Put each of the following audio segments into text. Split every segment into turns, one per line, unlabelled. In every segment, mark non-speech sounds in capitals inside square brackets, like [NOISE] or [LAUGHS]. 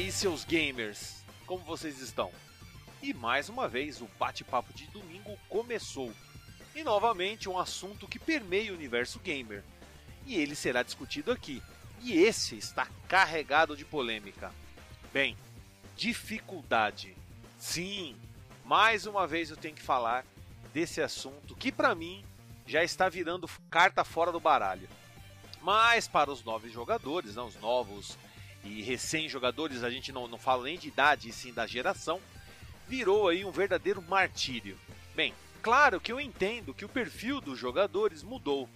aí, seus gamers? Como vocês estão? E mais uma vez, o bate-papo de domingo começou. E novamente, um assunto que permeia o universo gamer. E ele será discutido aqui. E esse está carregado de polêmica. Bem, dificuldade. Sim, mais uma vez eu tenho que falar desse assunto que para mim já está virando carta fora do baralho. Mas para os novos jogadores, não, os novos e recém-jogadores, a gente não, não fala nem de idade, e sim da geração, virou aí um verdadeiro martírio. Bem, claro que eu entendo que o perfil dos jogadores mudou,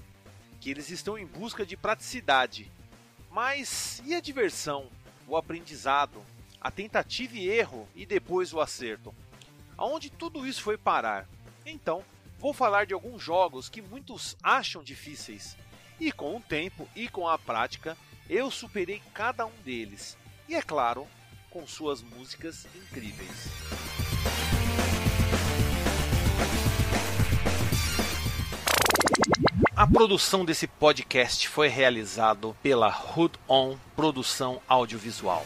que eles estão em busca de praticidade. Mas e a diversão, o aprendizado, a tentativa e erro e depois o acerto? Aonde tudo isso foi parar? Então, vou falar de alguns jogos que muitos acham difíceis. E com o tempo e com a prática, eu superei cada um deles. E é claro, com suas músicas incríveis. A produção desse podcast foi realizado pela Hood On Produção Audiovisual.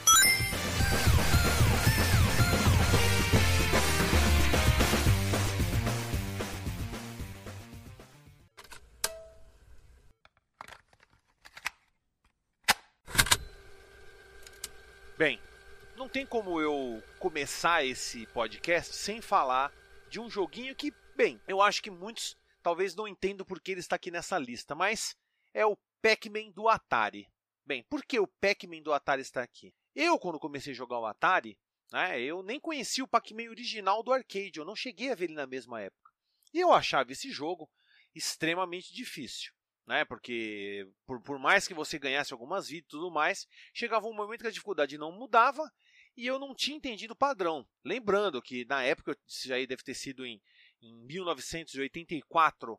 Não tem como eu começar esse podcast sem falar de um joguinho que, bem, eu acho que muitos talvez não entendam porque ele está aqui nessa lista, mas é o Pac-Man do Atari. Bem, por que o Pac-Man do Atari está aqui? Eu, quando comecei a jogar o Atari, né, eu nem conhecia o Pac-Man original do arcade, eu não cheguei a ver ele na mesma época. E eu achava esse jogo extremamente difícil né? Porque por, por mais que você ganhasse algumas vidas e tudo mais, chegava um momento que a dificuldade não mudava e eu não tinha entendido o padrão. Lembrando que na época, isso aí deve ter sido em, em 1984,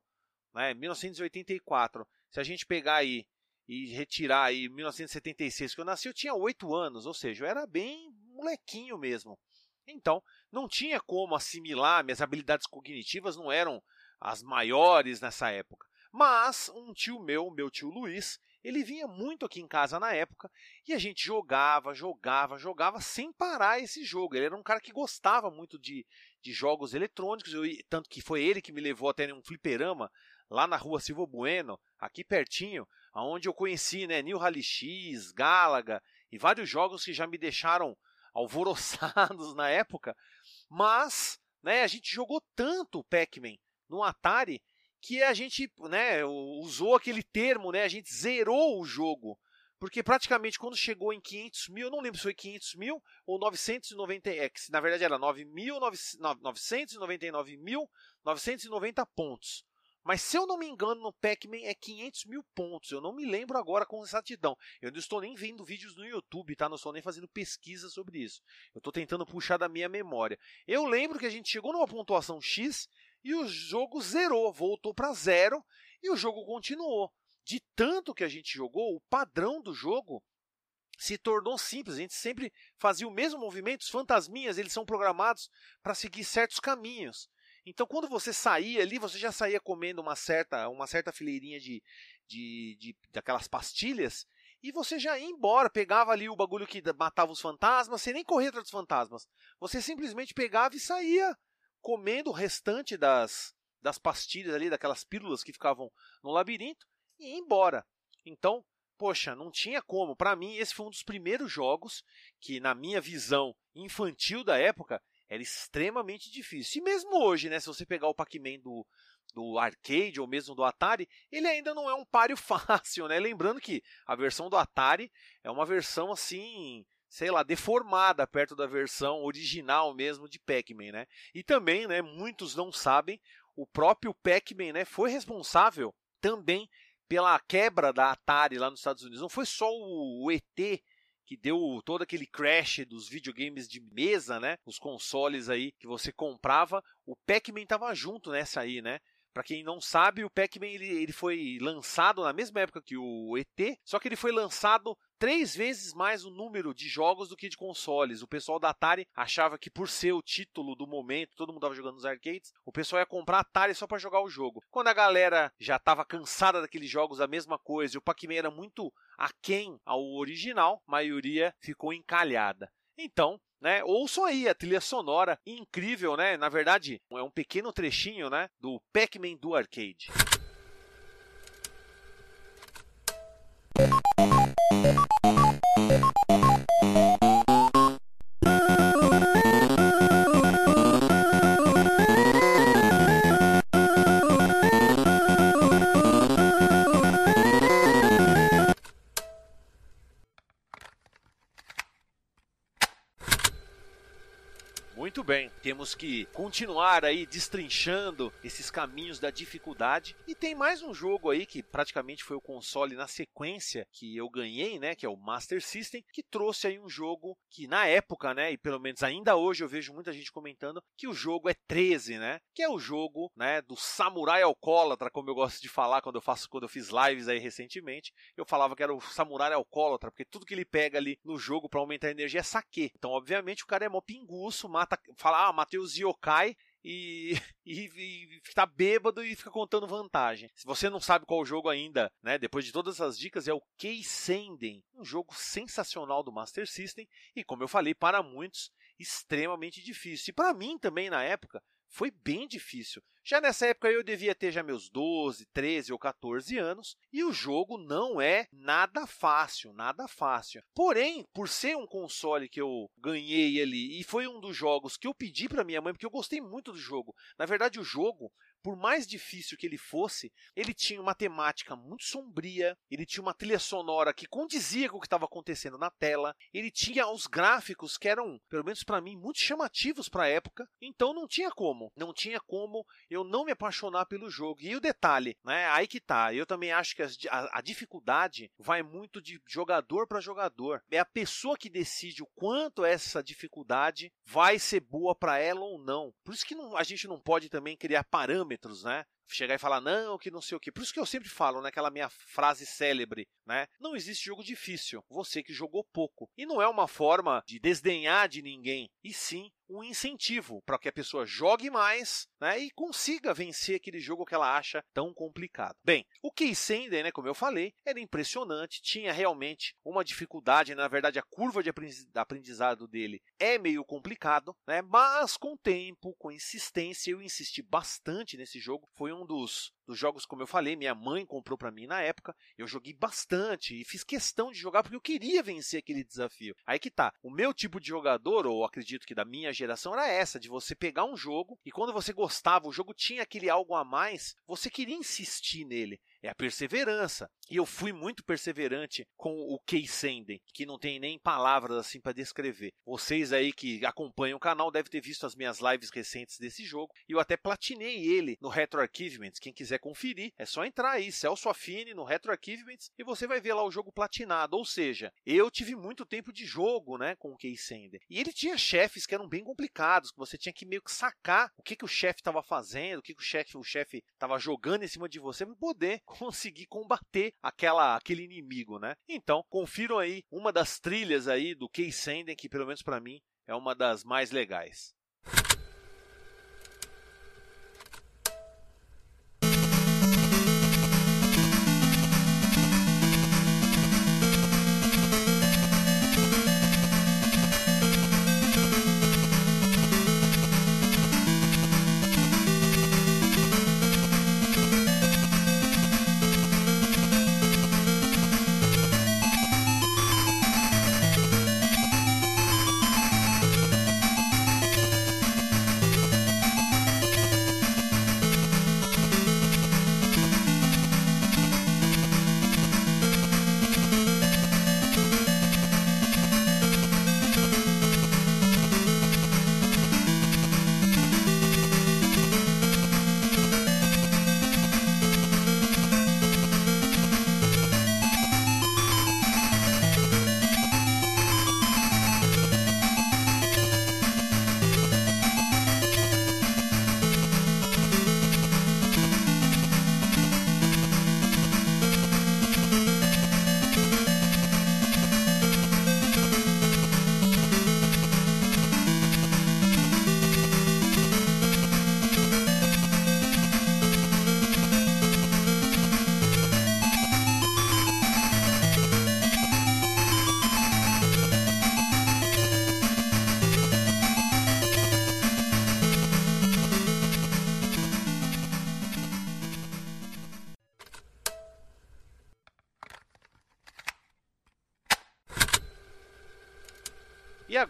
né? 1984. Se a gente pegar aí e retirar aí 1976 que eu nasci, eu tinha 8 anos, ou seja, eu era bem molequinho mesmo. Então, não tinha como assimilar, minhas habilidades cognitivas não eram as maiores nessa época. Mas um tio meu, meu tio Luiz, ele vinha muito aqui em casa na época e a gente jogava, jogava, jogava sem parar esse jogo. Ele era um cara que gostava muito de, de jogos eletrônicos, eu, tanto que foi ele que me levou até um fliperama lá na rua Silva Bueno, aqui pertinho, onde eu conheci né, New Rally X, Galaga e vários jogos que já me deixaram alvoroçados [LAUGHS] na época. Mas né, a gente jogou tanto Pac-Man no Atari que a gente né, usou aquele termo, né, a gente zerou o jogo. Porque praticamente quando chegou em 500 mil, não lembro se foi 500 mil ou 990, é, na verdade era 999.990 pontos. Mas se eu não me engano, no Pac-Man é 500 mil pontos. Eu não me lembro agora com exatidão. Eu não estou nem vendo vídeos no YouTube, tá? Não estou nem fazendo pesquisa sobre isso. Eu estou tentando puxar da minha memória. Eu lembro que a gente chegou numa pontuação X e o jogo zerou, voltou para zero e o jogo continuou. De tanto que a gente jogou, o padrão do jogo se tornou simples. A gente sempre fazia o mesmo movimento. Os fantasminhas eles são programados para seguir certos caminhos. Então, quando você saía ali, você já saía comendo uma certa, uma certa fileirinha de, de, de daquelas pastilhas e você já ia embora, pegava ali o bagulho que matava os fantasmas, você nem corria atrás dos fantasmas. Você simplesmente pegava e saía comendo o restante das, das pastilhas ali, daquelas pílulas que ficavam no labirinto, e ir embora. Então, poxa, não tinha como. Para mim, esse foi um dos primeiros jogos que, na minha visão infantil da época, era extremamente difícil. E mesmo hoje, né, se você pegar o Pac-Man do, do arcade ou mesmo do Atari, ele ainda não é um páreo [LAUGHS] fácil, né? Lembrando que a versão do Atari é uma versão assim sei lá, deformada perto da versão original mesmo de Pac-Man, né? E também, né, muitos não sabem, o próprio Pac-Man, né, foi responsável também pela quebra da Atari lá nos Estados Unidos. Não foi só o, ET que deu todo aquele crash dos videogames de mesa, né? Os consoles aí que você comprava, o Pac-Man tava junto nessa aí, né? Para quem não sabe, o Pac-Man ele, ele foi lançado na mesma época que o ET, só que ele foi lançado três vezes mais o número de jogos do que de consoles. O pessoal da Atari achava que por ser o título do momento, todo mundo estava jogando nos arcades, o pessoal ia comprar Atari só para jogar o jogo. Quando a galera já estava cansada daqueles jogos, a mesma coisa, e o Pac-Man era muito aquém ao original, a maioria ficou encalhada. Então, né, ouçam aí a trilha sonora incrível, né? Na verdade, é um pequeno trechinho, né, do Pac-Man do arcade. Temos que continuar aí destrinchando esses caminhos da dificuldade. E tem mais um jogo aí que praticamente foi o console na sequência que eu ganhei, né, que é o Master System, que trouxe aí um jogo que na época, né, e pelo menos ainda hoje eu vejo muita gente comentando que o jogo é 13, né, que é o jogo, né, do samurai alcoólatra, como eu gosto de falar quando eu faço quando eu fiz lives aí recentemente, eu falava que era o samurai alcoólatra, porque tudo que ele pega ali no jogo para aumentar a energia é saque. Então, obviamente, o cara é mó pinguço, mata fala, ah, matei os yokai e, [LAUGHS] e, e fica bêbado e fica contando vantagem. Se você não sabe qual jogo ainda, né, depois de todas essas dicas, é o Keisenden, um jogo sensacional do Master System e, como eu falei, para muitos, extremamente difícil. E para mim também, na época, foi bem difícil. Já nessa época eu devia ter já meus 12, 13 ou 14 anos e o jogo não é nada fácil, nada fácil. Porém, por ser um console que eu ganhei ali e foi um dos jogos que eu pedi para minha mãe porque eu gostei muito do jogo. Na verdade, o jogo por mais difícil que ele fosse, ele tinha uma temática muito sombria, ele tinha uma trilha sonora que condizia com o que estava acontecendo na tela, ele tinha os gráficos que eram, pelo menos para mim, muito chamativos para a época, então não tinha como, não tinha como eu não me apaixonar pelo jogo. E o detalhe, né, aí que tá, eu também acho que a, a dificuldade vai muito de jogador para jogador. É a pessoa que decide o quanto essa dificuldade vai ser boa para ela ou não. Por isso que não, a gente não pode também criar parâmetros parâmetros, né? chegar e falar não, que não sei o que. Por isso que eu sempre falo naquela minha frase célebre, né? Não existe jogo difícil, você que jogou pouco. E não é uma forma de desdenhar de ninguém, e sim um incentivo para que a pessoa jogue mais né, e consiga vencer aquele jogo que ela acha tão complicado. Bem, o Keysender, né, como eu falei, era impressionante, tinha realmente uma dificuldade, na verdade a curva de aprendizado dele é meio complicado, né, mas com tempo, com insistência, eu insisti bastante nesse jogo, foi um um dos, dos jogos, como eu falei, minha mãe comprou para mim na época. Eu joguei bastante e fiz questão de jogar porque eu queria vencer aquele desafio. Aí que tá. O meu tipo de jogador, ou acredito que da minha geração, era essa: de você pegar um jogo e quando você gostava, o jogo tinha aquele algo a mais, você queria insistir nele é a perseverança. E eu fui muito perseverante com o Keisenden, que não tem nem palavras assim para descrever. Vocês aí que acompanham o canal devem ter visto as minhas lives recentes desse jogo. E eu até platinei ele no Retro Archivements. Quem quiser conferir, é só entrar aí, Celso Affine, no Retro Archivements, e você vai ver lá o jogo platinado. Ou seja, eu tive muito tempo de jogo né, com o Keisenden. E ele tinha chefes que eram bem complicados, que você tinha que meio que sacar o que, que o chefe estava fazendo, o que, que o chefe o chefe estava jogando em cima de você para poder conseguir combater aquela, aquele inimigo, né? Então, confiram aí uma das trilhas aí do Senden, que pelo menos para mim é uma das mais legais.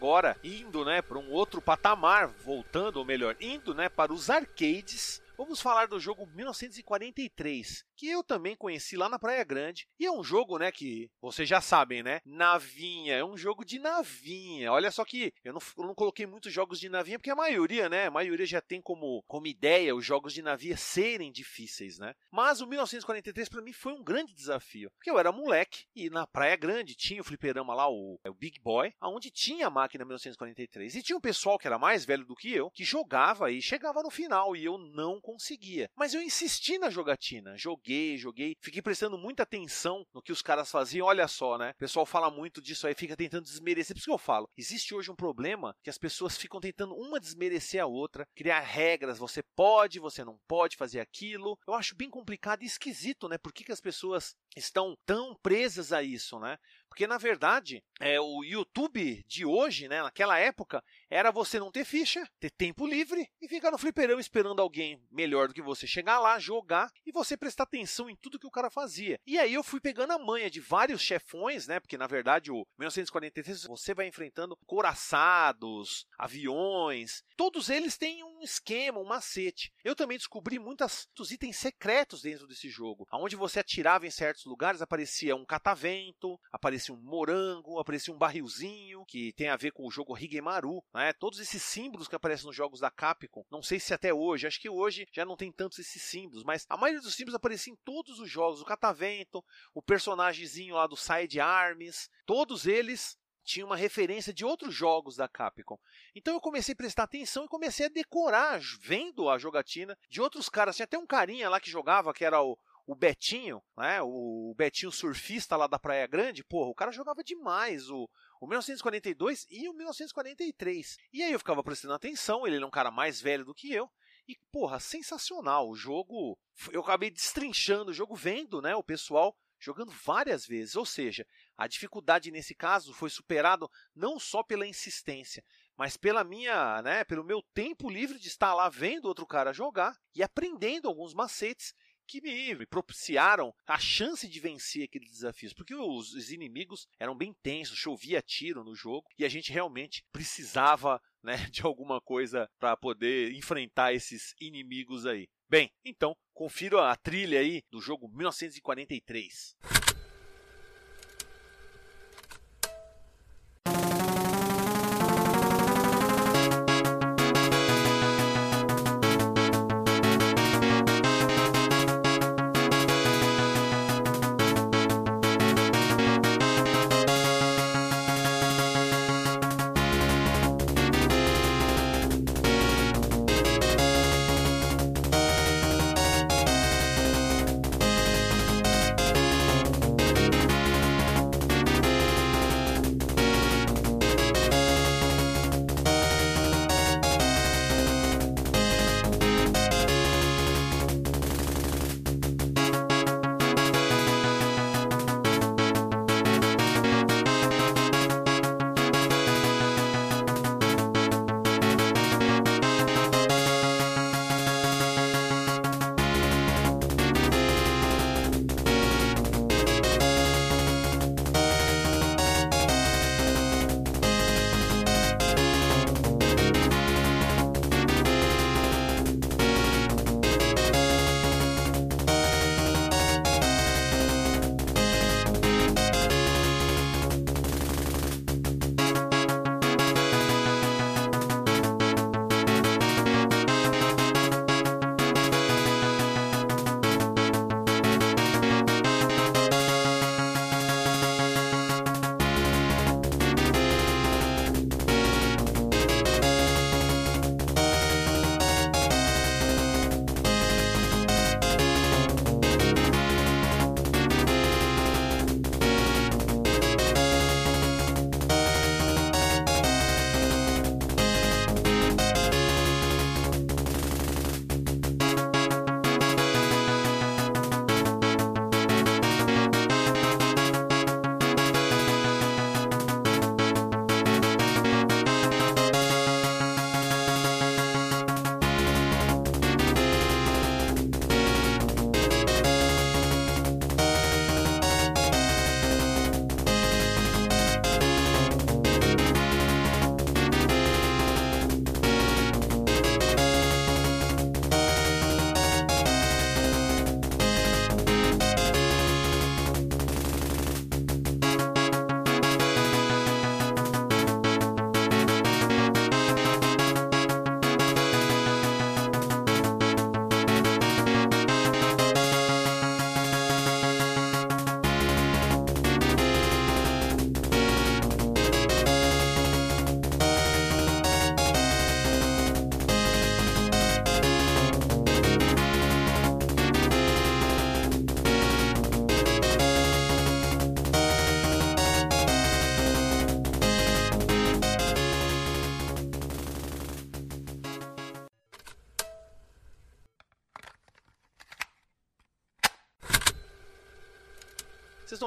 Agora, indo, né, para um outro patamar, voltando, ou melhor, indo, né, para os arcades, vamos falar do jogo 1943, que eu também conheci lá na Praia Grande. E é um jogo, né, que vocês já sabem, né? Navinha, é um jogo de navinha. Olha só que eu não, eu não coloquei muitos jogos de navinha, porque a maioria, né? A maioria já tem como, como ideia os jogos de navinha serem difíceis, né? Mas o 1943 para mim foi um grande desafio, porque eu era moleque e na Praia Grande tinha o fliperama lá, o, o Big Boy, aonde tinha a máquina 1943. E tinha um pessoal que era mais velho do que eu, que jogava e chegava no final e eu não conseguia. Mas eu insisti na jogatina, joguei joguei, fiquei prestando muita atenção no que os caras faziam. Olha só, né? O pessoal fala muito disso aí, fica tentando desmerecer. Por isso que eu falo, existe hoje um problema que as pessoas ficam tentando uma desmerecer a outra, criar regras, você pode, você não pode fazer aquilo. Eu acho bem complicado e esquisito, né? Por que, que as pessoas estão tão presas a isso, né? Porque na verdade, é, o YouTube de hoje, né, naquela época, era você não ter ficha, ter tempo livre e ficar no fliperão esperando alguém melhor do que você chegar lá, jogar e você prestar atenção em tudo que o cara fazia. E aí eu fui pegando a manha de vários chefões, né? Porque na verdade o 1943 você vai enfrentando coraçados, aviões, todos eles têm um esquema, um macete. Eu também descobri muitos itens secretos dentro desse jogo, aonde você atirava em certos lugares aparecia um catavento, aparecia um morango, aparecia um barrilzinho, que tem a ver com o jogo Higemaru, né? Todos esses símbolos que aparecem nos jogos da Capcom. Não sei se até hoje, acho que hoje já não tem tantos esses símbolos, mas a maioria dos símbolos apareciam em todos os jogos. O catavento, o personagemzinho lá do Side Arms, todos eles tinha uma referência de outros jogos da Capcom. Então eu comecei a prestar atenção e comecei a decorar, vendo a jogatina de outros caras. Tinha até um carinha lá que jogava, que era o, o Betinho, né? O Betinho surfista lá da Praia Grande, porra, o cara jogava demais o, o 1942 e o 1943. E aí eu ficava prestando atenção, ele era um cara mais velho do que eu. E, porra, sensacional. O jogo. Eu acabei destrinchando o jogo, vendo né, o pessoal jogando várias vezes. Ou seja, a dificuldade nesse caso foi superado não só pela insistência, mas pela minha, né, pelo meu tempo livre de estar lá vendo outro cara jogar e aprendendo alguns macetes que me propiciaram a chance de vencer aqueles desafios, porque os, os inimigos eram bem tensos, chovia tiro no jogo e a gente realmente precisava né, [LAUGHS] de alguma coisa para poder enfrentar esses inimigos aí. Bem, então confira a trilha aí do jogo 1943.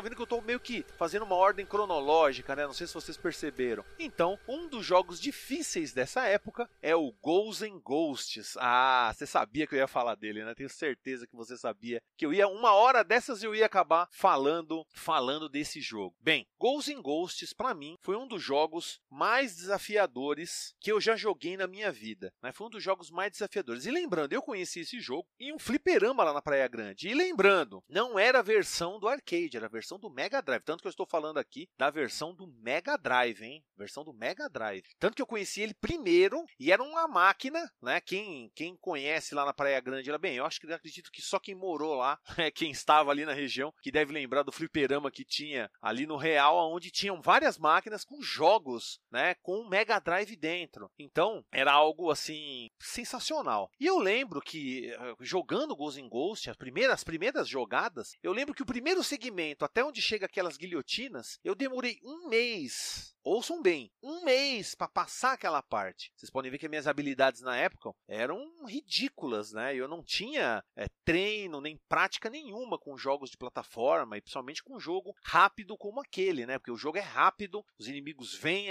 Vocês que eu tô meio que fazendo uma ordem cronológica, né? Não sei se vocês perceberam. Então, um dos jogos difíceis dessa época é o Ghosts and Ghosts. Ah, você sabia que eu ia falar dele, né? Tenho certeza que você sabia que eu ia uma hora dessas eu ia acabar falando, falando desse jogo. Bem, Ghosts and Ghosts para mim foi um dos jogos mais desafiadores que eu já joguei na minha vida, né? Foi um dos jogos mais desafiadores. E lembrando, eu conheci esse jogo em um fliperama lá na Praia Grande. E lembrando, não era a versão do arcade, era a versão do Mega Drive. Tanto que eu estou falando aqui da versão do Mega Drive, hein? Versão do Mega Drive. Tanto que eu conheci ele primeiro e era uma máquina, né? Quem, quem conhece lá na Praia Grande, ela bem, eu acho que eu acredito que só quem morou lá, [LAUGHS] é quem estava ali na região, que deve lembrar do fliperama que tinha ali no Real, onde tinham várias máquinas com jogos, né? Com um Mega Drive dentro. Então, era algo assim sensacional. E eu lembro que eh, jogando Ghost in Ghost, as primeiras, as primeiras jogadas, eu lembro que o primeiro segmento, até onde chega aquelas guilhotinas, eu demorei um mês ouçam bem, um mês para passar aquela parte. Vocês podem ver que minhas habilidades na época eram ridículas, né? Eu não tinha é, treino nem prática nenhuma com jogos de plataforma e principalmente com um jogo rápido como aquele, né? Porque o jogo é rápido, os inimigos vêm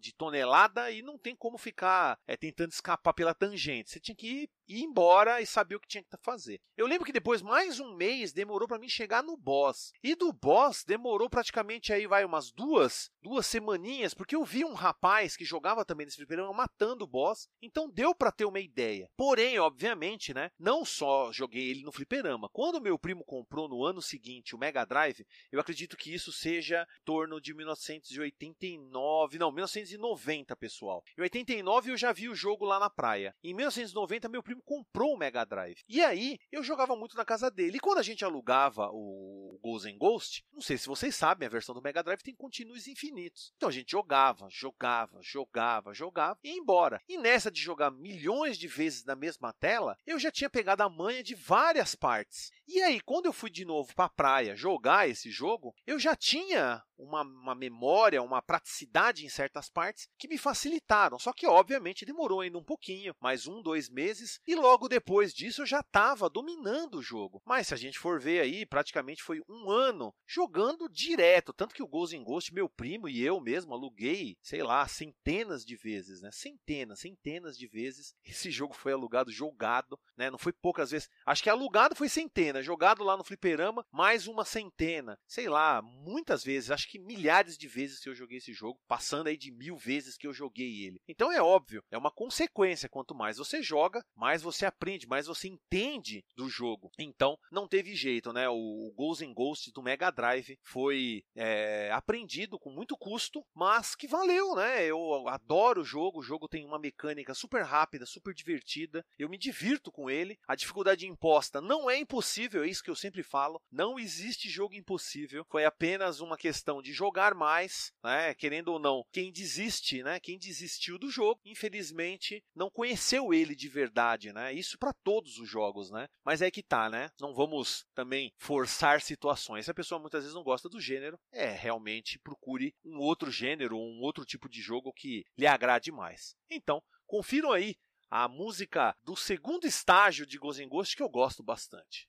de tonelada e não tem como ficar é, tentando escapar pela tangente. Você tinha que ir, ir embora e saber o que tinha que fazer. Eu lembro que depois mais um mês demorou para mim chegar no boss e do boss demorou praticamente aí vai umas duas duas semanas porque eu vi um rapaz que jogava também nesse fliperama matando o boss, então deu para ter uma ideia. Porém, obviamente, né, não só joguei ele no fliperama. Quando meu primo comprou no ano seguinte o Mega Drive, eu acredito que isso seja em torno de 1989, não, 1990, pessoal. Em 89 eu já vi o jogo lá na praia. Em 1990 meu primo comprou o Mega Drive. E aí eu jogava muito na casa dele. E quando a gente alugava o Ghost and Ghost, não sei se vocês sabem, a versão do Mega Drive tem continuos infinitos. Então gente jogava, jogava, jogava, jogava e ia embora. E nessa de jogar milhões de vezes na mesma tela, eu já tinha pegado a manha de várias partes. E aí, quando eu fui de novo para a praia jogar esse jogo, eu já tinha uma, uma memória, uma praticidade em certas partes que me facilitaram. Só que, obviamente, demorou ainda um pouquinho mais um, dois meses, e logo depois disso eu já estava dominando o jogo. Mas se a gente for ver aí, praticamente foi um ano jogando direto. Tanto que o Ghost in Ghost, meu primo e eu mesmo aluguei, sei lá, centenas de vezes, né? Centenas, centenas de vezes. [LAUGHS] Esse jogo foi alugado, jogado, né? Não foi poucas vezes. Acho que alugado foi centenas centena, jogado lá no fliperama, mais uma centena. Sei lá, muitas vezes, acho que milhares de vezes que eu joguei esse jogo, passando aí de mil vezes que eu joguei ele. Então é óbvio, é uma consequência. Quanto mais você joga, mais você aprende, mais você entende do jogo. Então não teve jeito, né? O, Ghosts and Ghosts do Mega Drive foi é, aprendido com muito custo, mas que valeu, né? Eu adoro o jogo, o jogo tem uma mecânica super rápida, super divertida. Eu me divirto com ele. A dificuldade imposta não é impossível impossível, é isso que eu sempre falo. Não existe jogo impossível. Foi apenas uma questão de jogar mais, né? Querendo ou não, quem desiste, né? Quem desistiu do jogo, infelizmente, não conheceu ele de verdade, né? Isso para todos os jogos, né? Mas é que tá, né? Não vamos também forçar situações. Se a pessoa muitas vezes não gosta do gênero, é realmente procure um outro gênero, um outro tipo de jogo que lhe agrade mais. Então, confiram aí a música do segundo estágio de Ghost Ghost que eu gosto bastante.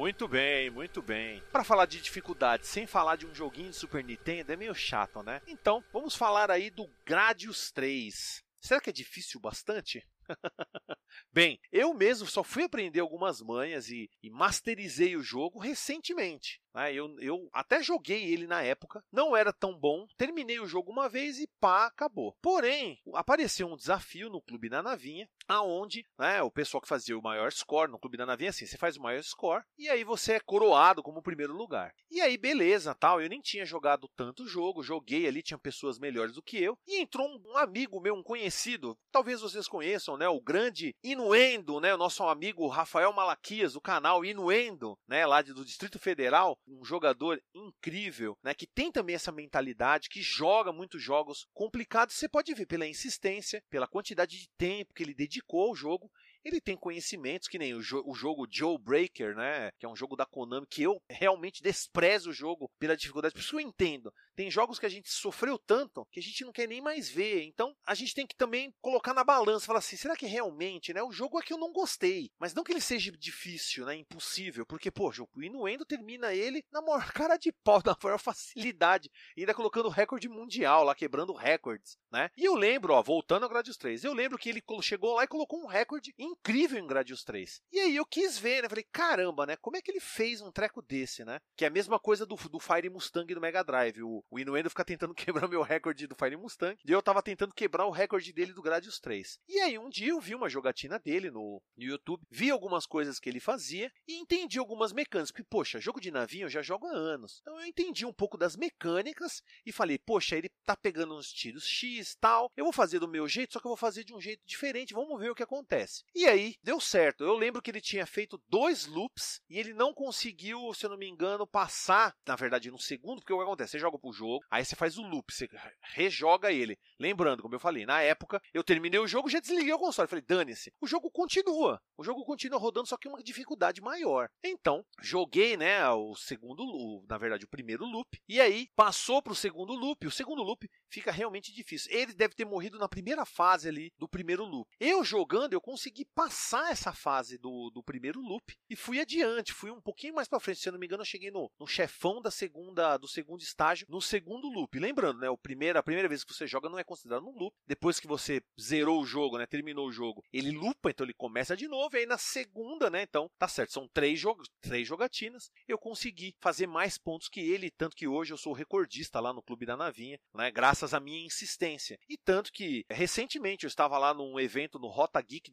Muito bem, muito bem. Para falar de dificuldade sem falar de um joguinho de Super Nintendo é meio chato, né? Então, vamos falar aí do Gradius 3. Será que é difícil bastante? [LAUGHS] Bem, eu mesmo só fui aprender algumas manhas e, e masterizei o jogo recentemente. Né? Eu, eu até joguei ele na época, não era tão bom, terminei o jogo uma vez e pá, acabou. Porém, apareceu um desafio no Clube da Navinha, aonde né, o pessoal que fazia o maior score no Clube da Navinha, assim, você faz o maior score e aí você é coroado como primeiro lugar. E aí, beleza, tal, eu nem tinha jogado tanto jogo, joguei ali, tinha pessoas melhores do que eu, e entrou um, amigo meu, um conhecido, talvez vocês conheçam, né, o grande Inuendo, né, o nosso amigo Rafael Malaquias, do canal Inuendo, né, lá do Distrito Federal, um jogador incrível, né, que tem também essa mentalidade, que joga muitos jogos complicados. Você pode ver pela insistência, pela quantidade de tempo que ele dedicou ao jogo ele tem conhecimentos que nem o, jo o jogo Joe Breaker, né? Que é um jogo da Konami que eu realmente desprezo o jogo pela dificuldade. Por isso eu entendo. Tem jogos que a gente sofreu tanto que a gente não quer nem mais ver. Então a gente tem que também colocar na balança, falar assim, será que realmente, né? O jogo é que eu não gostei, mas não que ele seja difícil, né? Impossível, porque pô, o Inuendo termina ele na maior [LAUGHS] cara de pau, na maior facilidade, ainda colocando recorde mundial lá, quebrando recordes, né? E eu lembro, ó, voltando ao Gradius 3, eu lembro que ele chegou lá e colocou um recorde incrível em Gradius 3. E aí eu quis ver, né? Falei, caramba, né? Como é que ele fez um treco desse, né? Que é a mesma coisa do, do Fire Mustang do Mega Drive. O, o Inuendo fica tentando [LAUGHS] quebrar meu recorde do Fire Mustang. E eu tava tentando quebrar o recorde dele do Gradius 3. E aí um dia eu vi uma jogatina dele no, no YouTube, vi algumas coisas que ele fazia e entendi algumas mecânicas. Porque, poxa, jogo de navio eu já jogo há anos. Então eu entendi um pouco das mecânicas e falei, poxa, ele tá pegando uns tiros X tal. Eu vou fazer do meu jeito, só que eu vou fazer de um jeito diferente. Vamos ver o que acontece. E aí, deu certo. Eu lembro que ele tinha feito dois loops e ele não conseguiu, se eu não me engano, passar, na verdade, no segundo, porque o que acontece? Você joga pro jogo, aí você faz o loop, você rejoga ele. Lembrando, como eu falei, na época, eu terminei o jogo, já desliguei o console. Falei, dane-se. O jogo continua. O jogo continua rodando, só que uma dificuldade maior. Então, joguei, né, o segundo, na verdade, o primeiro loop. E aí, passou pro segundo loop. O segundo loop fica realmente difícil. Ele deve ter morrido na primeira fase ali do primeiro loop. Eu jogando, eu consegui passar essa fase do, do primeiro loop e fui adiante. Fui um pouquinho mais para frente. Se eu não me engano, eu cheguei no, no chefão da segunda, do segundo estágio, no segundo loop. Lembrando, né, o primeiro, a primeira vez que você joga não é considerado um loop. Depois que você zerou o jogo, né, terminou o jogo, ele lupa, então ele começa de novo. E aí na segunda, né, então tá certo, são três jogos, três jogatinas. Eu consegui fazer mais pontos que ele, tanto que hoje eu sou recordista lá no Clube da Navinha, né, graças à minha insistência. E tanto que recentemente eu estava lá num evento no Rota Geek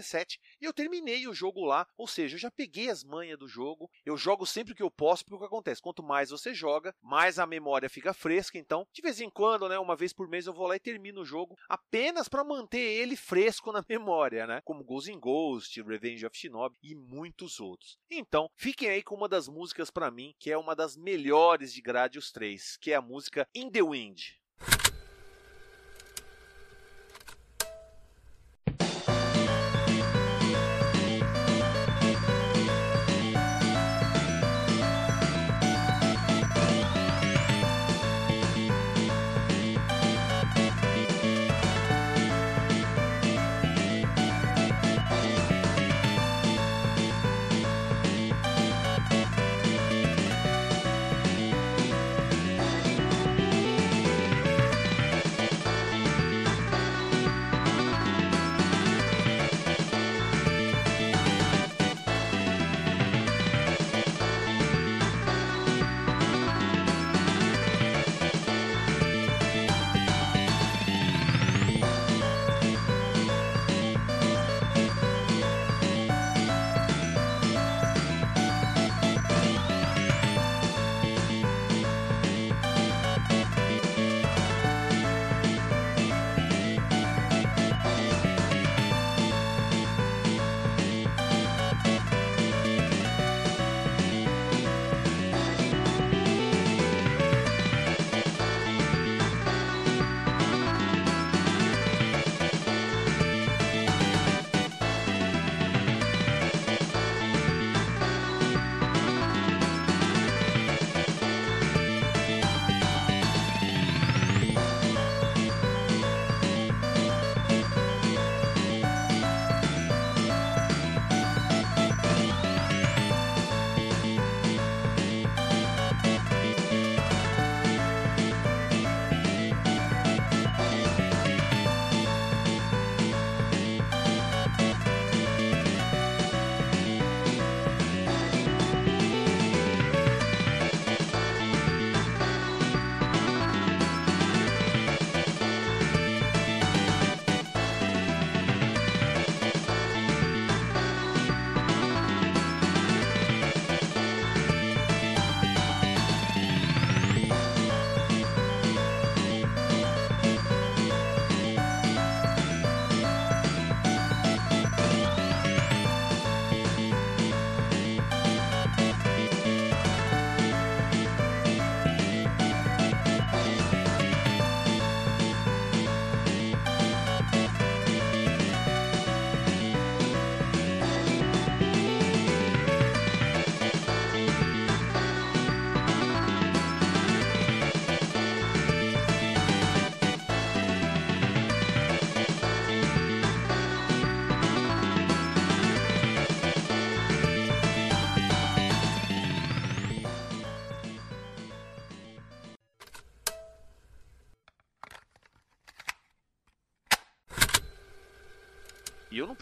2017 e eu terminei o jogo lá, ou seja, eu já peguei as manhas do jogo. Eu jogo sempre que eu posso, porque o que acontece? Quanto mais você joga, mais a memória fica fresca. Então, de vez em quando, né, uma vez por mês eu vou lá e termino o jogo apenas para manter ele fresco na [LAUGHS] memória, né? Como Ghost in Ghost, Revenge of Shinobi e muitos outros. Então, fiquem aí com uma das músicas para mim, que é uma das melhores de Gradius 3, que é a música In the Wind.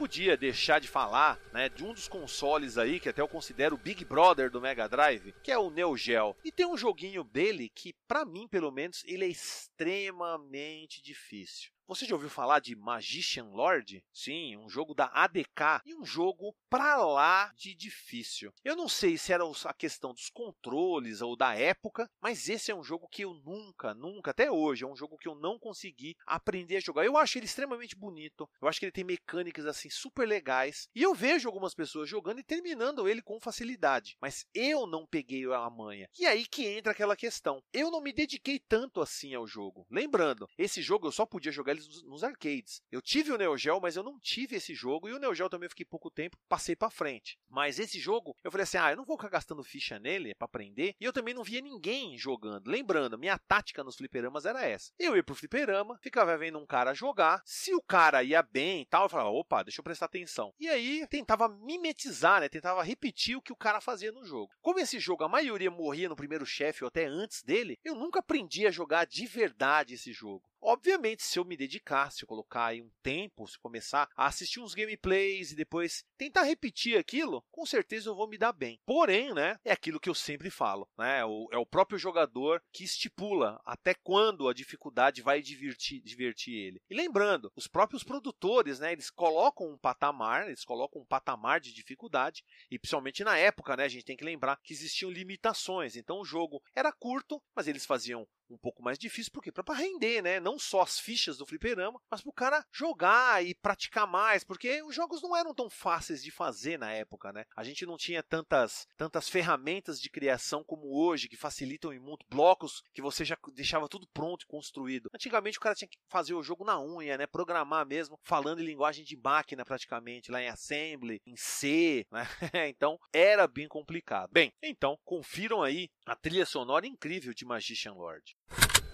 Podia deixar de falar, né, de um dos consoles aí que até eu considero o Big Brother do Mega Drive, que é o Neo Geo. E tem um joguinho dele que, para mim, pelo menos, ele é extremamente difícil. Você já ouviu falar de Magician Lord? Sim, um jogo da ADK e um jogo pra lá de difícil. Eu não sei se era a questão dos controles ou da época, mas esse é um jogo que eu nunca, nunca, até hoje, é um jogo que eu não consegui aprender a jogar. Eu acho ele extremamente bonito, eu acho que ele tem mecânicas assim super legais, e eu vejo algumas pessoas jogando e terminando ele com facilidade, mas eu não peguei a manha. E aí que entra aquela questão. Eu não me dediquei tanto assim ao jogo. Lembrando, esse jogo eu só podia jogar nos arcades. Eu tive o Neo Geo, mas eu não tive esse jogo. E o Neo Geo também eu fiquei pouco tempo, passei para frente. Mas esse jogo, eu falei assim: ah, eu não vou ficar gastando ficha nele para aprender. E eu também não via ninguém jogando. Lembrando, minha tática nos fliperamas era essa. Eu ia pro fliperama, ficava vendo um cara jogar. Se o cara ia bem e tal, eu falava: opa, deixa eu prestar atenção. E aí tentava mimetizar, né? Tentava repetir o que o cara fazia no jogo. Como esse jogo, a maioria morria no primeiro chefe ou até antes dele, eu nunca aprendi a jogar de verdade esse jogo. Obviamente, se eu me dedicar, se eu colocar aí um tempo, se começar a assistir uns gameplays e depois tentar repetir aquilo, com certeza eu vou me dar bem. Porém, né, é aquilo que eu sempre falo, né? É o próprio jogador que estipula até quando a dificuldade vai divertir, divertir ele. E lembrando, os próprios produtores, né, eles colocam um patamar, eles colocam um patamar de dificuldade, e principalmente na época, né, a gente tem que lembrar que existiam limitações. Então o jogo era curto, mas eles faziam um pouco mais difícil, porque para render, né? Não só as fichas do fliperama, mas para o cara jogar e praticar mais, porque os jogos não eram tão fáceis de fazer na época, né? A gente não tinha tantas, tantas ferramentas de criação como hoje, que facilitam em muito blocos que você já deixava tudo pronto e construído. Antigamente o cara tinha que fazer o jogo na unha, né? Programar mesmo, falando em linguagem de máquina praticamente, lá em assembly, em C, né? [LAUGHS] então era bem complicado. Bem, então confiram aí a trilha sonora incrível de Magician Lord. you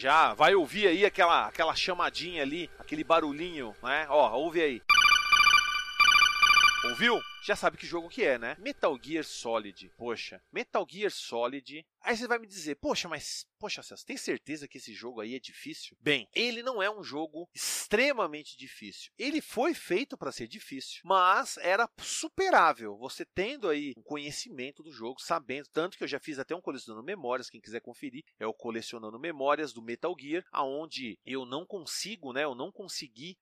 Já vai ouvir aí aquela, aquela chamadinha ali, aquele barulhinho, né? Ó, ouve aí. Ouviu? Já sabe que jogo que é, né? Metal Gear Solid. Poxa, Metal Gear Solid. Aí você vai me dizer, poxa, mas, poxa, Celso, tem certeza que esse jogo aí é difícil? Bem, ele não é um jogo extremamente difícil. Ele foi feito para ser difícil, mas era superável. Você tendo aí um conhecimento do jogo, sabendo, tanto que eu já fiz até um colecionando memórias, quem quiser conferir, é o colecionando memórias do Metal Gear, aonde eu não consigo, né, eu não consegui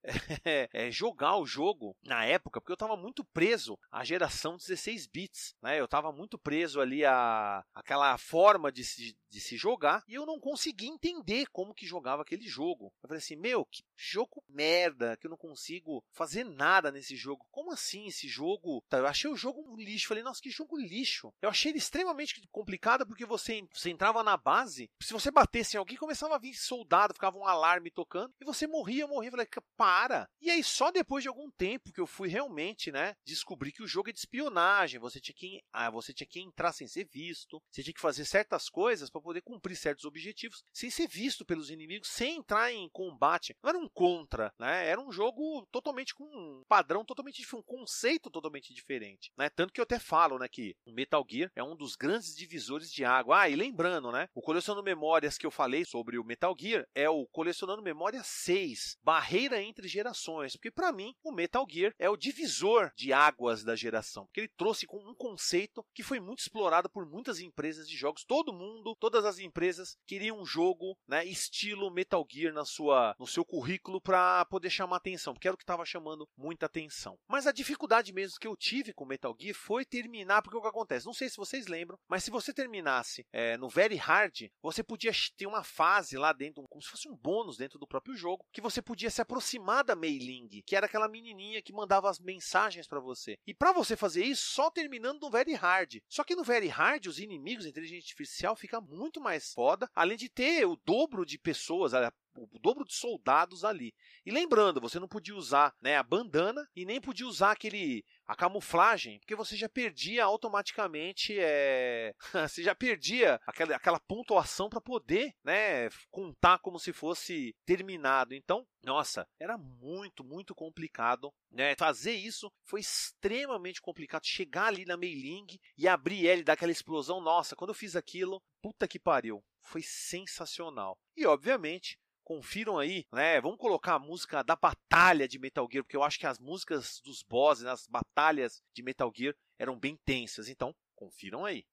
é, [LAUGHS] jogar o jogo na época, porque eu estava muito preso a geração 16 bits, né? Eu estava muito preso ali a aquela forma de se, de se jogar e eu não conseguia entender como que jogava aquele jogo. Eu falei assim, meu, que jogo merda, que eu não consigo fazer nada nesse jogo. Como assim esse jogo? Tá, eu achei o jogo um lixo. Falei, nossa, que jogo lixo. Eu achei ele extremamente complicado porque você, você entrava na base, se você batesse em alguém, começava a vir soldado, ficava um alarme tocando e você morria, morria. Eu falei, para. E aí só depois de algum tempo que eu fui realmente, né, descobrir que o jogo é de espionagem, você tinha que, ah, você tinha que entrar sem ser visto, você tinha que fazer certas coisas para poder cumprir certos objetivos sem ser visto pelos inimigos, sem entrar em combate. Não era um contra, né? Era um jogo totalmente com um padrão totalmente diferente, um conceito totalmente diferente, né? Tanto que eu até falo, né, que o Metal Gear é um dos grandes divisores de água. Ah, e lembrando, né, o colecionando memórias que eu falei sobre o Metal Gear é o colecionando memória 6, barreira entre gerações, porque para mim o Metal Gear é o divisor de águas da geração porque ele trouxe um conceito que foi muito explorado por muitas empresas de jogos. Todo mundo, todas as empresas queriam um jogo, né, estilo Metal Gear na sua, no seu currículo para poder chamar atenção, porque era o que estava chamando muita atenção. Mas a dificuldade mesmo que eu tive com Metal Gear foi terminar, porque o que acontece? Não sei se vocês lembram, mas se você terminasse é, no Very Hard, você podia ter uma fase lá dentro, como se fosse um bônus dentro do próprio jogo, que você podia se aproximar da Mei Ling, que era aquela menininha que mandava as mensagens para você. E para você fazer isso só terminando no Very Hard. Só que no Very Hard, os inimigos, a inteligência artificial fica muito mais foda, além de ter o dobro de pessoas, o dobro de soldados ali. E lembrando, você não podia usar né, a bandana e nem podia usar aquele a camuflagem, porque você já perdia automaticamente, é... [LAUGHS] você já perdia aquela, aquela pontuação para poder né, contar como se fosse terminado. Então, nossa, era muito, muito complicado. Né? Fazer isso foi extremamente complicado. Chegar ali na Meiling e abrir ele, dar aquela explosão. Nossa, quando eu fiz aquilo, puta que pariu. Foi sensacional. E, obviamente, confiram aí, né? Vamos colocar a música da batalha de Metal Gear, porque eu acho que as músicas dos bosses, nas batalhas de Metal Gear eram bem tensas. Então, confiram aí.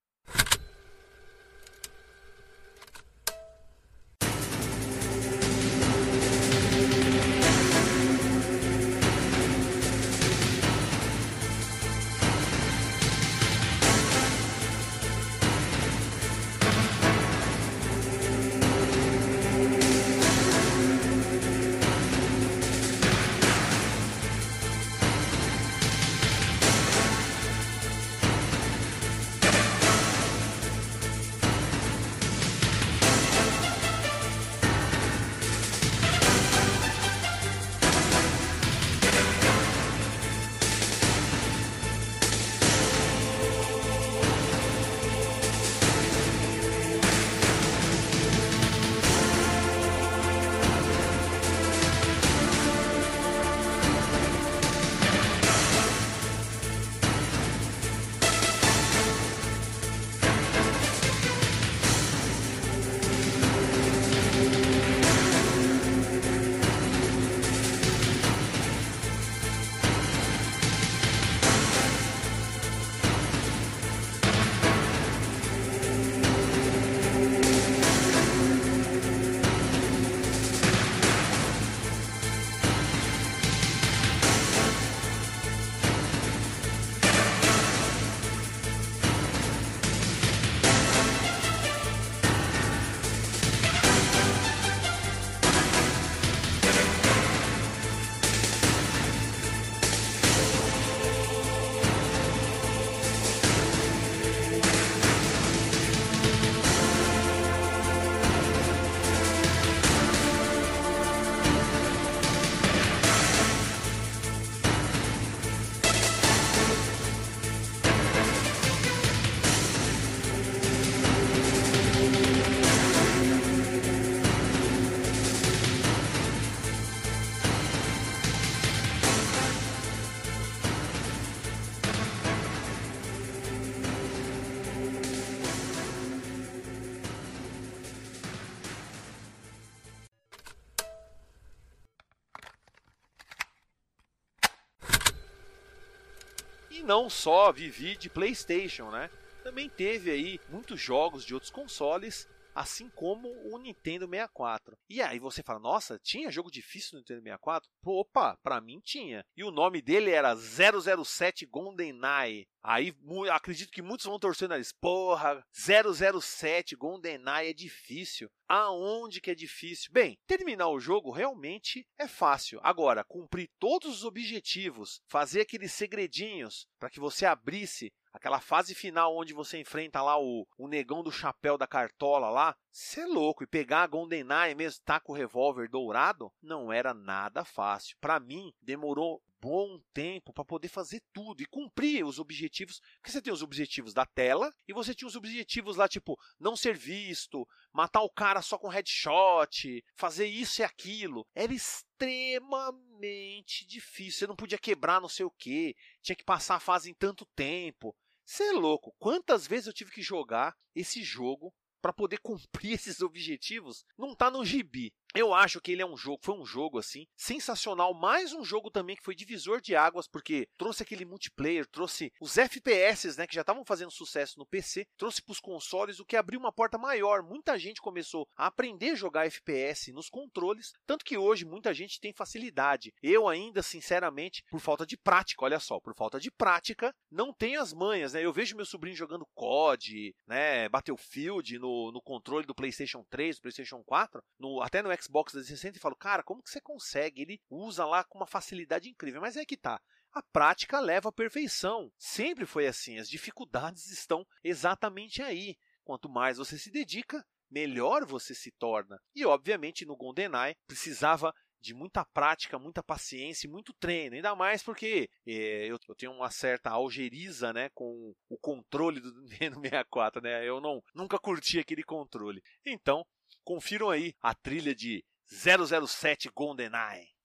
Não só vivi de PlayStation, né? Também teve aí muitos jogos de outros consoles assim como o Nintendo 64. E aí você fala, nossa, tinha jogo difícil no Nintendo 64? Opa, pra mim tinha. E o nome dele era 007 GoldenEye. Aí acredito que muitos vão torcer o nariz. Porra, 007 GoldenEye é difícil. Aonde que é difícil? Bem, terminar o jogo realmente é fácil. Agora, cumprir todos os objetivos, fazer aqueles segredinhos para que você abrisse aquela fase final onde você enfrenta lá o, o negão do chapéu da cartola lá, você é louco. E pegar a GoldenEye mesmo, tá com o revólver dourado, não era nada fácil. Para mim, demorou bom tempo para poder fazer tudo e cumprir os objetivos. Porque você tem os objetivos da tela e você tinha os objetivos lá, tipo, não ser visto, matar o cara só com headshot, fazer isso e aquilo. Era extremamente difícil. Você não podia quebrar não sei o que, tinha que passar a fase em tanto tempo. Você é louco. Quantas vezes eu tive que jogar esse jogo para poder [LAUGHS] cumprir esses objetivos? Não tá no gibi. Eu acho que ele é um jogo, foi um jogo assim sensacional, mais um jogo também que foi divisor de águas porque trouxe aquele multiplayer, trouxe os FPS, né, que já estavam fazendo sucesso no PC, trouxe para os consoles, o que abriu uma porta maior. Muita gente começou a aprender a jogar FPS nos controles, tanto que hoje muita gente tem facilidade. Eu ainda, sinceramente, por falta de prática, olha só, por falta de prática, não tenho as manhas, né? Eu vejo meu sobrinho jogando COD, né, Battlefield no, no controle do PlayStation 3, do PlayStation 4, no, até no Xbox Xbox 360 e falo, cara, como que você consegue? Ele usa lá com uma facilidade incrível. Mas é que tá. A prática leva à perfeição. Sempre foi assim. As dificuldades estão exatamente aí. Quanto mais você se dedica, melhor você se torna. E obviamente no GoldenEye precisava de muita prática, muita paciência e muito treino. Ainda mais porque é, eu, eu, tenho uma certa algeriza né, com o controle do [LAUGHS] Nintendo 64. Né? Eu não, nunca curti aquele controle. Então, Confiram aí a trilha de 007 GoldenEye.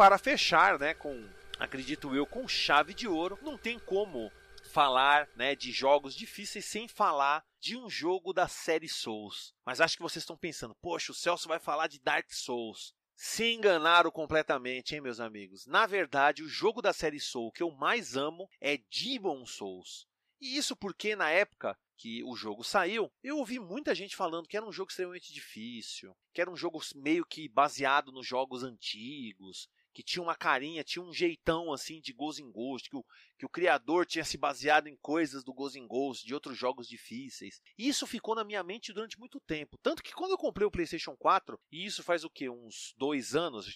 Para fechar, né, com acredito eu, com chave de ouro, não tem como falar né, de jogos difíceis sem falar de um jogo da série Souls. Mas acho que vocês estão pensando, poxa, o Celso vai falar de Dark Souls. Se enganaram completamente, hein, meus amigos? Na verdade, o jogo da série Soul que eu mais amo é Demon Souls. E isso porque na época que o jogo saiu, eu ouvi muita gente falando que era um jogo extremamente difícil, que era um jogo meio que baseado nos jogos antigos, que tinha uma carinha, tinha um jeitão assim de Ghost in Ghost, que o, que o criador tinha se baseado em coisas do Ghost in Ghost, de outros jogos difíceis. E isso ficou na minha mente durante muito tempo. Tanto que quando eu comprei o PlayStation 4, e isso faz o que? Uns dois anos,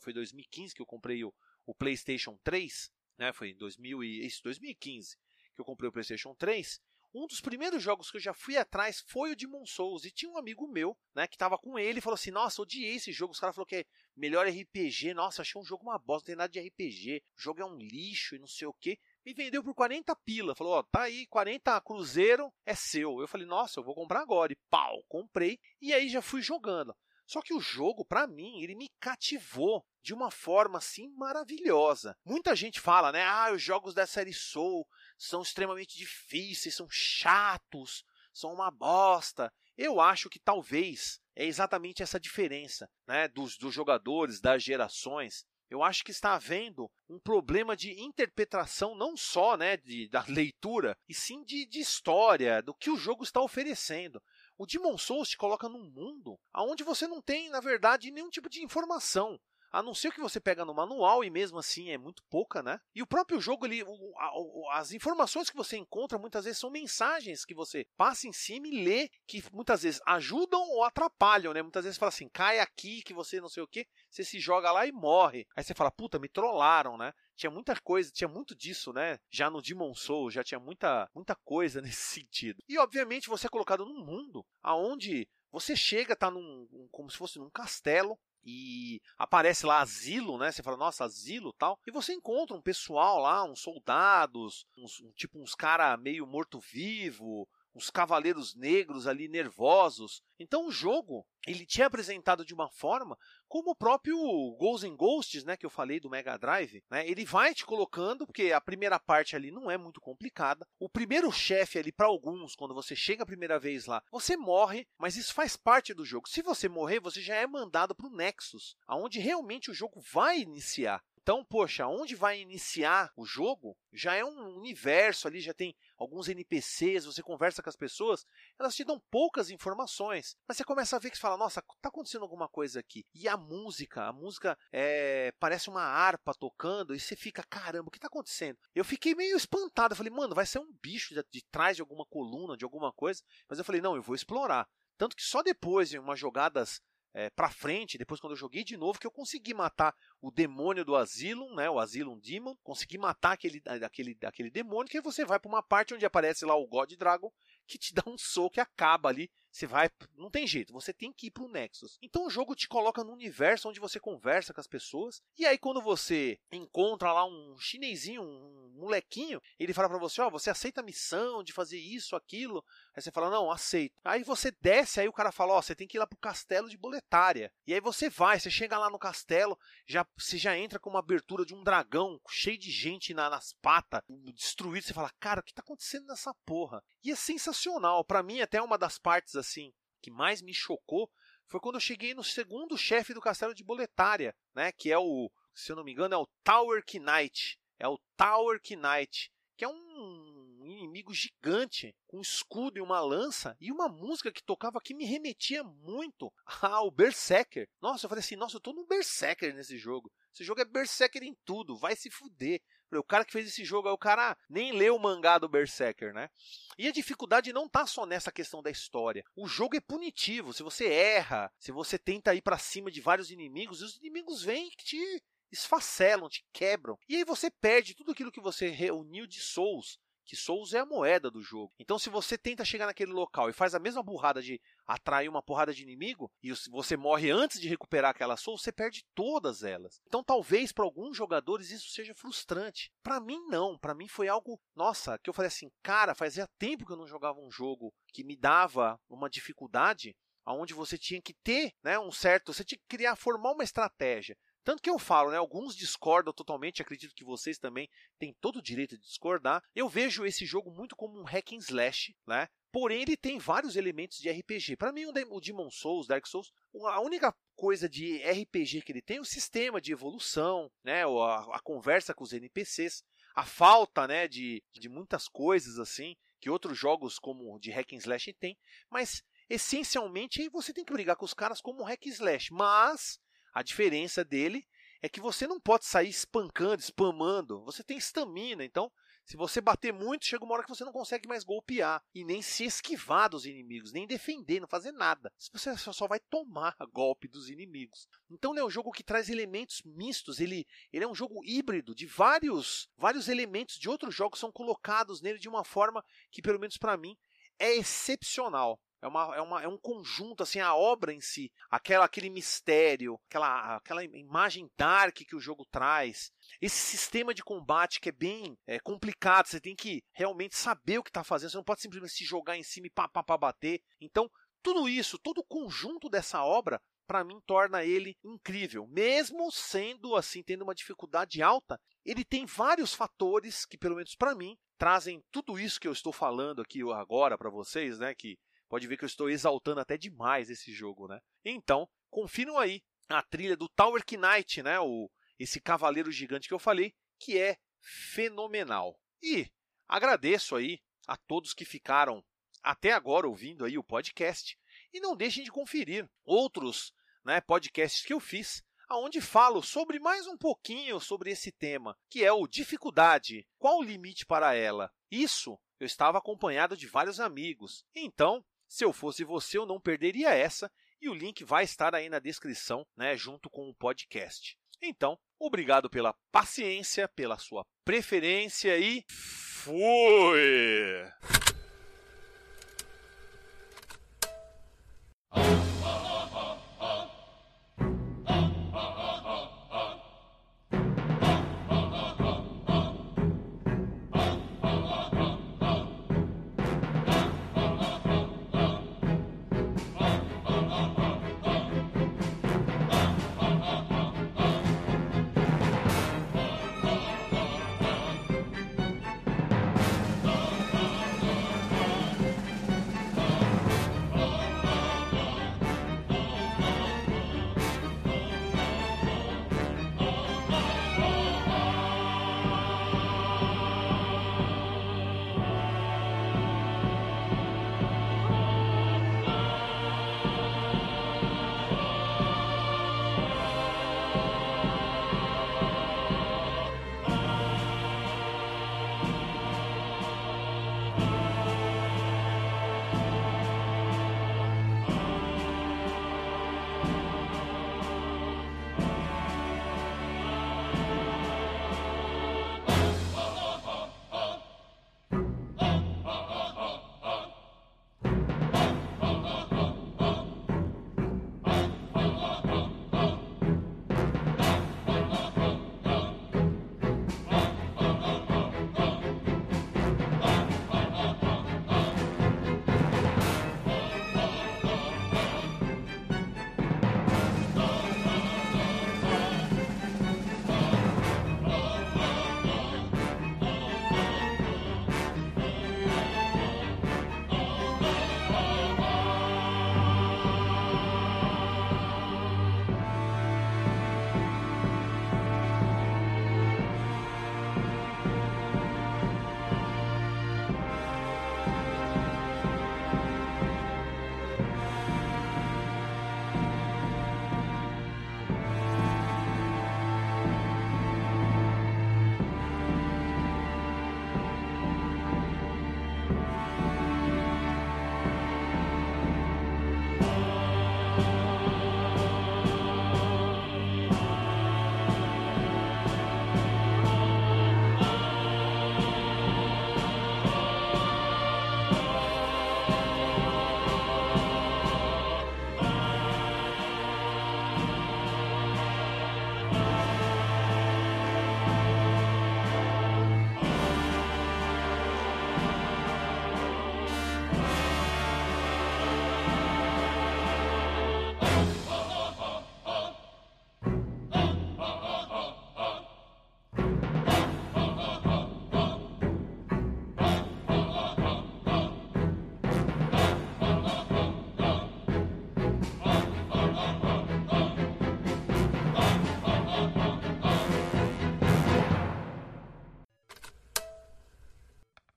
foi 2015 que eu comprei o, o PlayStation 3, né? Foi em 2000 e, isso, 2015 que eu comprei o PlayStation 3. Um dos primeiros jogos que eu já fui atrás foi o Demon Souls. E tinha um amigo meu, né, que tava com ele e falou assim: Nossa, odiei esse jogo. Os caras falaram que é melhor RPG. Nossa, achei um jogo uma bosta, não tem nada de RPG. O jogo é um lixo e não sei o que. Me vendeu por 40 pila. Falou: Ó, tá aí, 40 cruzeiro é seu. Eu falei: Nossa, eu vou comprar agora. E pau, comprei. E aí já fui jogando. Só que o jogo, para mim, ele me cativou de uma forma assim maravilhosa. Muita gente fala, né? Ah, os jogos da série Soul são extremamente difíceis, são chatos, são uma bosta. Eu acho que talvez é exatamente essa diferença né, dos, dos jogadores, das gerações. Eu acho que está havendo um problema de interpretação, não só né, de, da [LAUGHS] leitura, e sim de, de história, do que o jogo está oferecendo. O Demon Souls te coloca num mundo onde você não tem, na verdade, nenhum tipo de informação. A não ser o que você pega no manual, e mesmo assim é muito pouca, né? E o próprio jogo, ele, o, a, as informações que você encontra muitas vezes são mensagens que você passa em cima e lê, que muitas vezes ajudam ou atrapalham, né? Muitas vezes fala assim, cai aqui que você não sei o que, você se joga lá e morre. Aí você fala, puta, me trollaram, né? Tinha muita coisa, tinha muito disso, né? Já no Demon Soul, já tinha muita, muita coisa [LAUGHS] nesse sentido. E obviamente você é colocado num mundo aonde você chega, tá num, como se fosse num castelo, e aparece lá asilo, né? Você fala, nossa, asilo tal. E você encontra um pessoal lá, uns soldados, uns, um, tipo uns cara meio morto-vivo, uns cavaleiros negros ali nervosos. Então o jogo, ele tinha apresentado de uma forma como o próprio Ghosts and Ghosts, né, que eu falei do Mega Drive, né? Ele vai te colocando, porque a primeira parte ali não é muito complicada. O primeiro chefe ali para alguns, quando você chega a primeira vez lá, você morre, mas isso faz parte do jogo. Se você morrer, você já é mandado para o Nexus, aonde realmente o jogo vai iniciar. Então, poxa, onde vai iniciar o jogo já é um universo ali, já tem alguns NPCs, você conversa com as pessoas, elas te dão poucas informações, mas você começa a ver que você fala, nossa, tá acontecendo alguma coisa aqui. E a música, a música é, parece uma harpa tocando, e você fica, caramba, o que tá acontecendo? Eu fiquei meio espantado, eu falei, mano, vai ser um bicho de, de trás de alguma coluna, de alguma coisa, mas eu falei, não, eu vou explorar. Tanto que só depois de umas jogadas é, para frente, depois quando eu joguei de novo, que eu consegui matar o demônio do Asylum, né, o Asylum Demon, consegui matar aquele, aquele, aquele demônio, que aí você vai para uma parte onde aparece lá o God Dragon, que te dá um soco e acaba ali. Você vai. Não tem jeito, você tem que ir pro Nexus. Então o jogo te coloca num universo onde você conversa com as pessoas. E aí, quando você encontra lá um chinesinho, um molequinho, ele fala para você: Ó, oh, você aceita a missão de fazer isso, aquilo. Aí você fala: Não, aceito. Aí você desce, aí o cara fala: Ó, oh, você tem que ir lá pro castelo de Boletária. E aí você vai, você chega lá no castelo, já, você já entra com uma abertura de um dragão cheio de gente na, nas patas, destruído. Você fala: Cara, o que tá acontecendo nessa porra? E é sensacional. para mim, até uma das partes assim que mais me chocou foi quando eu cheguei no segundo chefe do castelo de Boletária, né, que é o, se eu não me engano, é o Tower Knight. É o Tower Knight, que é um inimigo gigante, com um escudo e uma lança, e uma música que tocava que me remetia muito [LAUGHS] ao Berserker. Nossa, eu falei assim, nossa, eu tô no Berserker nesse jogo. Esse jogo é Berserker em tudo, vai se fuder. O cara que fez esse jogo, o cara nem leu o mangá do Berserker, né? E a dificuldade não tá só nessa questão da história. O jogo é punitivo. Se você erra, se você tenta ir para cima de vários inimigos, os inimigos vêm e te esfacelam, te quebram. E aí você perde tudo aquilo que você reuniu de souls que Souls é a moeda do jogo. Então, se você tenta chegar naquele local e faz a mesma burrada de atrair uma porrada de inimigo e você morre antes de recuperar aquela Souls, você perde todas elas. Então, talvez para alguns jogadores isso seja frustrante. Para mim, não. Para mim foi algo, nossa, que eu falei assim, cara, fazia tempo que eu não jogava um jogo que me dava uma dificuldade aonde você tinha que ter, né, um certo, você tinha que criar, formar uma estratégia. Tanto que eu falo, né? Alguns discordam totalmente, acredito que vocês também têm todo o direito de discordar. Eu vejo esse jogo muito como um hack and slash, né? Porém, ele tem vários elementos de RPG. Para mim, o Demon Souls, Dark Souls, a única coisa de RPG que ele tem é o sistema de evolução, né? A, a conversa com os NPCs, a falta, né, de, de muitas coisas assim que outros jogos como de hack and slash tem, mas essencialmente você tem que brigar com os caras como hack and slash, mas a diferença dele é que você não pode sair espancando, spamando. Você tem estamina, então se você bater muito, chega uma hora que você não consegue mais golpear e nem se esquivar dos inimigos, nem defender, não fazer nada. Você só vai tomar [LAUGHS] golpe dos inimigos. Então ele é um jogo que traz elementos mistos, ele, ele é um jogo híbrido de vários, vários elementos de outros jogos são colocados nele de uma forma que, pelo menos para mim, é excepcional. É, uma, é, uma, é um conjunto, assim, a obra em si, aquela, aquele mistério, aquela, aquela imagem dark que o jogo traz, esse sistema de combate que é bem é, complicado, você tem que realmente saber o que está fazendo, você não pode simplesmente se jogar em cima e pá, pá, pá, bater. Então, tudo isso, todo o conjunto dessa obra, para mim, torna ele incrível. Mesmo sendo assim, tendo uma dificuldade alta, ele tem vários fatores que, pelo menos para mim, trazem tudo isso que eu estou falando aqui agora para vocês, né? Que Pode ver que eu estou exaltando até demais esse jogo, né? Então, confiram aí a trilha do Tower Knight, né? O, esse cavaleiro gigante que eu falei, que é fenomenal. E agradeço aí a todos que ficaram até agora ouvindo aí o podcast e não deixem de conferir outros né, podcasts que eu fiz onde falo sobre mais um pouquinho sobre esse tema, que é o dificuldade. Qual o limite para ela? Isso eu estava acompanhado de vários amigos. Então, se eu fosse você, eu não perderia essa e o link vai estar aí na descrição, né, junto com o podcast. Então, obrigado pela paciência, pela sua preferência e fui!